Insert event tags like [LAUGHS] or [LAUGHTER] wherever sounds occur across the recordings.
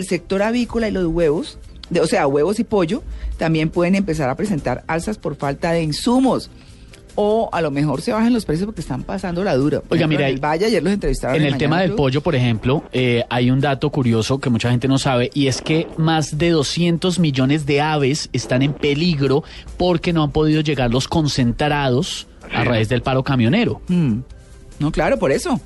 El sector avícola y los huevos, de, o sea, huevos y pollo, también pueden empezar a presentar alzas por falta de insumos. O a lo mejor se bajan los precios porque están pasando la dura. Por Oiga, ejemplo, mira, en el Valle ayer los entrevistaron. En el tema del pollo, por ejemplo, eh, hay un dato curioso que mucha gente no sabe y es que más de 200 millones de aves están en peligro porque no han podido llegar los concentrados a raíz del paro camionero. Mm. No, claro, por eso.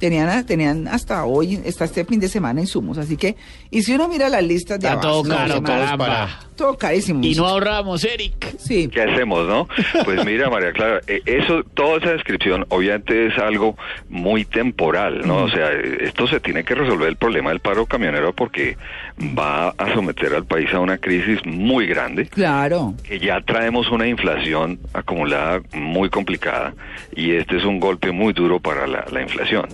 Tenían, tenían hasta hoy, hasta este fin de semana insumos. Así que, y si uno mira las listas de Está todo caramba. Todo carísimo. Y no ahorramos, Eric. Sí. ¿Qué hacemos, no? Pues [LAUGHS] mira, María Clara, eh, eso, toda esa descripción obviamente es algo muy temporal, ¿no? O sea, esto se tiene que resolver el problema del paro camionero porque va a someter al país a una crisis muy grande. Claro. que ya traemos una inflación acumulada muy complicada y este es un golpe muy duro para la, la inflación.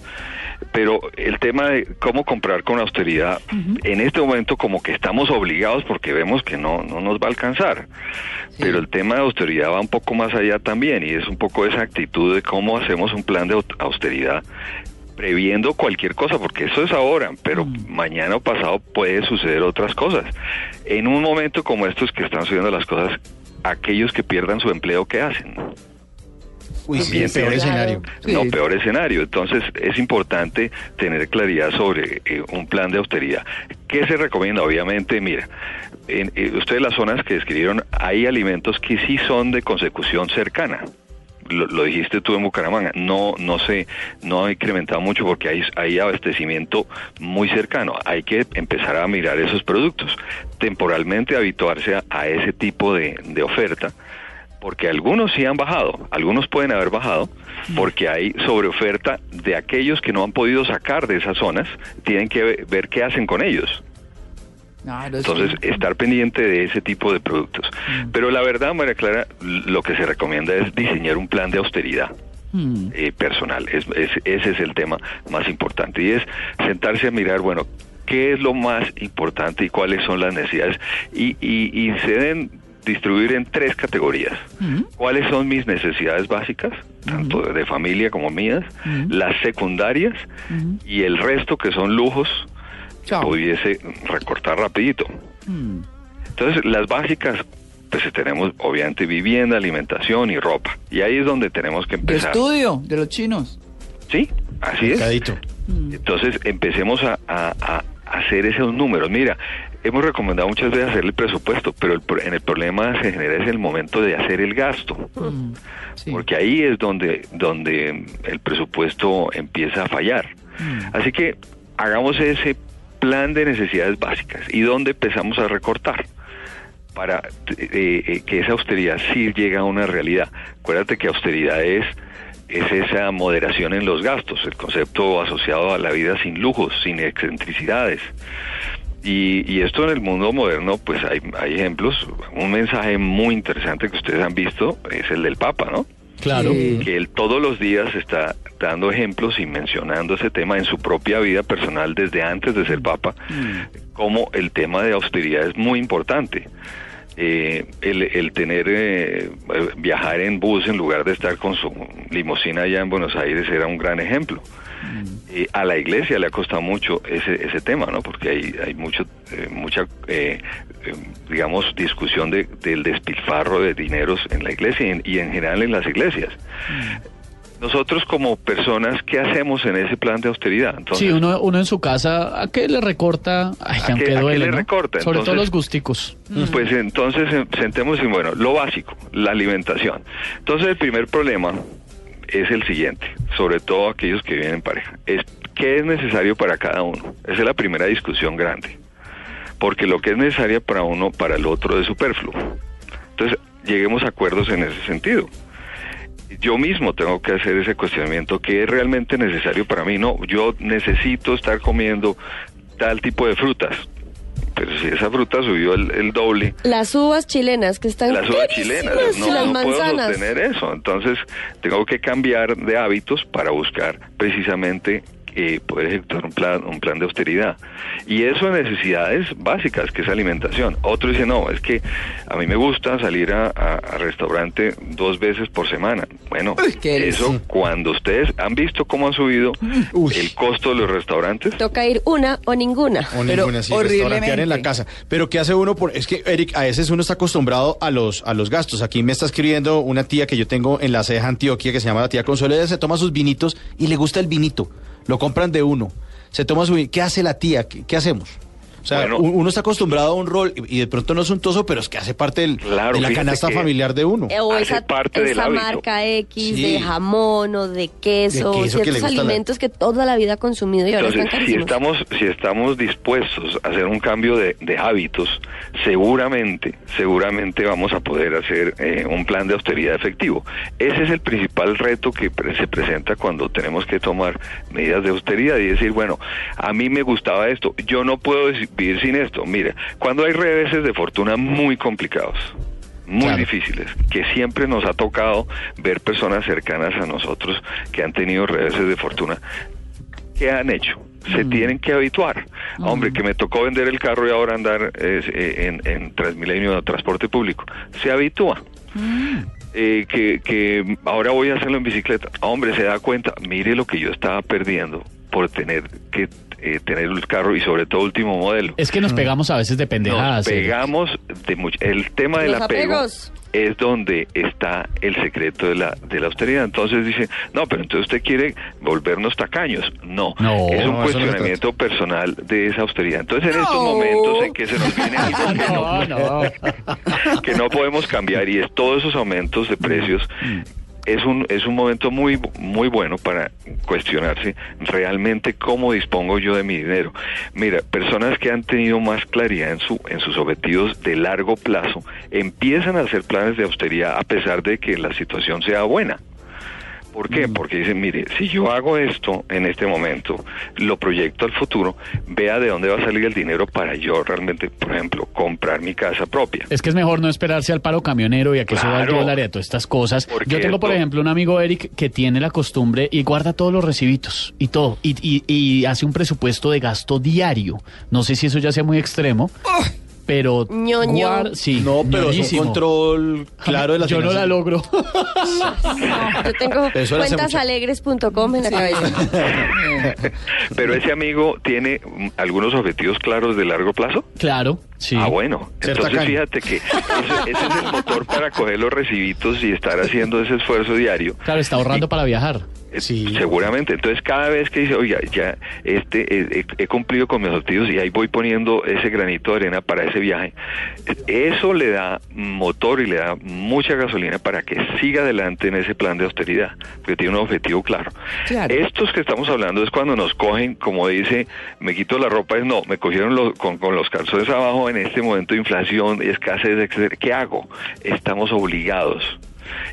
Pero el tema de cómo comprar con austeridad, en este momento como que estamos obligados porque vemos que no, no nos va a alcanzar. Pero el tema de austeridad va un poco más allá también y es un poco esa actitud de cómo hacemos un plan de au- austeridad previendo cualquier cosa, porque eso es ahora, pero mañana o pasado puede suceder otras cosas. En un momento como estos que están sucediendo las cosas, aquellos que pierdan su empleo, ¿qué hacen? Uy, sí, También peor escenario. No, Sí. peor escenario. Entonces es importante tener claridad sobre eh, un plan de austeridad. ¿Qué se recomienda? Obviamente, mira, en, eh, ustedes las zonas que describieron, hay alimentos que sí son de consecución cercana. Lo, lo dijiste tú en Bucaramanga, no, no sé, no ha incrementado mucho porque hay, hay abastecimiento muy cercano. Hay que empezar a mirar esos productos, temporalmente habituarse a, a ese tipo de, de oferta porque algunos sí han bajado, algunos pueden haber bajado, porque hay sobreoferta de aquellos que no han podido sacar de esas zonas, tienen que ve- ver qué hacen con ellos. Entonces, estar pendiente de ese tipo de productos. Pero la verdad, María Clara, lo que se recomienda es diseñar un plan de austeridad. Mm. eh, personal. Es, es- ese es el tema más importante y es sentarse a mirar, bueno, qué es lo más importante y cuáles son las necesidades y, y, y se deben distribuir en tres categorías. ¿Cuáles son mis necesidades básicas, tanto de familia como mías? Las secundarias y el resto que son lujos que pudiese recortar rapidito. Mm. Entonces, las básicas, pues tenemos obviamente vivienda, alimentación y ropa. Y ahí es donde tenemos que De empezar. estudio, de los chinos. Sí, así es. Mercadito. Entonces empecemos a, a- a hacer esos números. Mira, hemos recomendado muchas veces hacer el presupuesto, pero el, en el problema se genera es el momento de hacer el gasto, Mm. Sí. porque ahí es donde, donde el presupuesto empieza a fallar. Mm. Así que hagamos ese plan de necesidades básicas y donde empezamos a recortar para eh, eh, que esa austeridad sí llegue a una realidad. Acuérdate que austeridad es, es esa moderación en los gastos, el concepto asociado a la vida sin lujos, sin excentricidades. Y, y esto en el mundo moderno, pues hay, hay ejemplos. Un mensaje muy interesante que ustedes han visto es el del Papa, ¿no? Claro. Sí. que él todos los días está dando ejemplos y mencionando ese tema en su propia vida personal desde antes de ser papa, como el tema de austeridad es muy importante. Eh, el, el tener, eh, viajar en bus en lugar de estar con su limusina allá en Buenos Aires era un gran ejemplo. Eh, a la iglesia le ha costado mucho ese, ese tema, ¿no? Porque hay, hay mucho, eh, mucha, eh, digamos, discusión de, del despilfarro de dineros en la iglesia y en, y en general en las iglesias. Nosotros como personas, ¿qué hacemos en ese plan de austeridad? Entonces, sí, uno, uno en su casa, ¿a qué le recorta? Ay, ¿A qué- a qué duele, le ¿no? recorta? Sobre todo los gusticos. Pues entonces eh, sentemos y bueno, lo básico, la alimentación. Entonces el primer problema es el siguiente, sobre todo aquellos que viven en pareja, es qué es necesario para cada uno. Esa es la primera discusión grande, porque lo que es necesario para uno, para el otro es superfluo. Entonces lleguemos a acuerdos en ese sentido. Yo mismo tengo que hacer ese cuestionamiento, ¿qué es realmente necesario para mí? No, yo necesito estar comiendo tal tipo de frutas. pero si esa fruta subió el, el doble, Las uvas chilenas que están las uvas chilenas, no, las no puedo sostener eso. Entonces, tengo que cambiar de hábitos para buscar precisamente eh, poder ejecutar un plan, un plan de austeridad. Y eso en necesidades básicas, que es alimentación. Otro dice, no, es que a mí me gusta salir a, a- a restaurante dos veces por semana. Bueno, Uy, eso cuando ustedes han visto cómo ha subido el costo de los restaurantes. Toca ir una o ninguna. O Pero ninguna, sí, horriblemente. restaurantear en la casa. Pero ¿qué hace uno? Por, es que, Eric, a veces uno está acostumbrado a los, a los gastos. Aquí me está escribiendo una tía que yo tengo en la ceja Antioquia, que se llama la tía Consuelo. Ella se toma sus vinitos y le gusta el vinito. Lo compran de uno. Se toma su ¿Qué hace la tía? ¿Qué, qué hacemos? O sea, Bueno. uno está acostumbrado a un rol y y de pronto no es untoso, pero es que hace parte del- Claro, de la canasta familiar de uno. Eh, O Hace esa, parte del esa hábito. marca X Sí. de jamón o de queso, De queso que le ciertos la- alimentos que toda la vida ha consumido y ahora Entonces, están si carísimos. estamos, si estamos dispuestos a hacer un cambio de, de hábitos, seguramente, seguramente vamos a poder hacer eh, un plan de austeridad efectivo. Ese es el principal reto que pre- se presenta cuando tenemos que tomar medidas de austeridad y decir, bueno, a mí me gustaba esto, yo no puedo des- vivir sin esto. Mira, cuando hay reveses de fortuna muy complicados, muy Claro. difíciles, que siempre nos ha tocado ver personas cercanas a nosotros que han tenido reveses de fortuna, ¿qué han hecho? Se tienen que habituar. Hombre, que me tocó vender el carro y ahora andar eh, eh, en, en Transmilenio transporte público. Se habitúa. Eh, que, que ahora voy a hacerlo en bicicleta. Hombre, se da cuenta, mire lo que yo estaba perdiendo por tener que eh, tener el carro y sobre todo último modelo. Es que nos pegamos a veces de Nos pendejadas. Eric. pegamos de mucho. El tema del Los apego apegos. es donde está el secreto de la, de la austeridad. Entonces dice, no, pero entonces usted quiere volvernos tacaños. No, No, es un no, no cuestionamiento personal de esa austeridad. Entonces en estos momentos en que se nos viene [LAUGHS] algo que no, No, no. [LAUGHS] que no podemos cambiar y es todos esos aumentos de precios es un es un momento muy muy bueno para cuestionarse realmente cómo dispongo yo de mi dinero. Mira, personas que han tenido más claridad en su en sus objetivos de largo plazo empiezan a hacer planes de austeridad a pesar de que la situación sea buena. ¿Por qué? Porque dicen, mire, si yo hago esto en este momento, lo proyecto al futuro, vea de dónde va a salir el dinero para yo realmente, por ejemplo, comprar mi casa propia. Es que es mejor no esperarse al paro camionero y a que suba el Claro. dólar y a todas estas cosas. Yo tengo, por esto- ejemplo, un amigo Eric que tiene la costumbre y guarda todos los recibitos y todo. Y, y- y hace un presupuesto de gasto diario. No sé si eso ya sea muy extremo, pero... Ñoño. guar- sí, No, pero es ñoñísimo. un control claro de la [LAUGHS] Yo no la logro. [LAUGHS] Yo tengo Eso le hace cuentasalegres.com en la cabeza. [LAUGHS] Pero ese amigo tiene mm, algunos objetivos claros de largo plazo. claro, sí. Ah, bueno. Ser Entonces tacaño. fíjate que ese, ese es el motor para coger los recibitos y estar haciendo ese esfuerzo diario. Claro, está ahorrando para viajar. Eh, Sí. Seguramente. Entonces, cada vez que dice, oiga, ya este, eh, he, he cumplido con mis objetivos y ahí voy poniendo ese granito de arena para ese viaje, eh, eso le da motor y le da mucha gasolina para que siga adelante en ese plan de austeridad, porque tiene un objetivo claro. Claro. Estos que estamos hablando es cuando nos cogen, como dice, me quito la ropa, es no, me cogieron los- con, con los calzones abajo en este momento de inflación y escasez, etcétera. ¿Qué hago? Estamos obligados.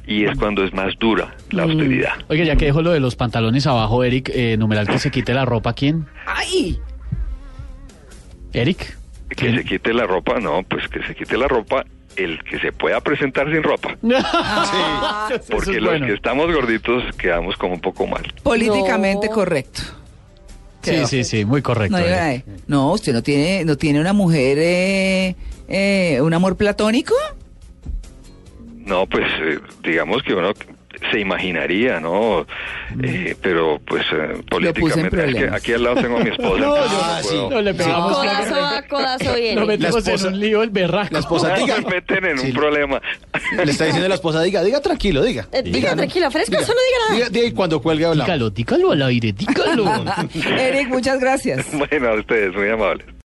Y es cuando es más dura la austeridad. Oiga, ya que dejo lo de los pantalones abajo, Eric, eh, numeral que se quite la ropa, ¿quién? ¡Ay! Eric. Que se quite la ropa, no, pues que se quite la ropa el que se pueda presentar sin ropa. [LAUGHS] Porque es los bueno. que estamos gorditos quedamos como un poco mal. Políticamente No. correcto. Sí, sí, sí, muy correcto. No, eh, no, usted no tiene, no tiene una mujer, eh, eh, un amor platónico. No, pues eh, digamos que uno se imaginaría, ¿no? Eh, pero pues eh, políticamente, es que aquí al lado tengo a mi esposa. [LAUGHS] No, yo- no Ah, puedo- No le pegamos Codazo va, codazo viene. Lo metemos La esposa- en un lío el berraco. La esposa, diga. me meten en Sí. un problema. Le está diciendo a la esposa, diga, diga tranquilo, diga. Eh, diga, tranquila, fresca, Diga. solo diga nada. Diga, diga y cuando cuelgue hablamos. Dígalo, dígalo al aire, dígalo. [LAUGHS] Eric, muchas gracias. bueno, a ustedes, muy amables.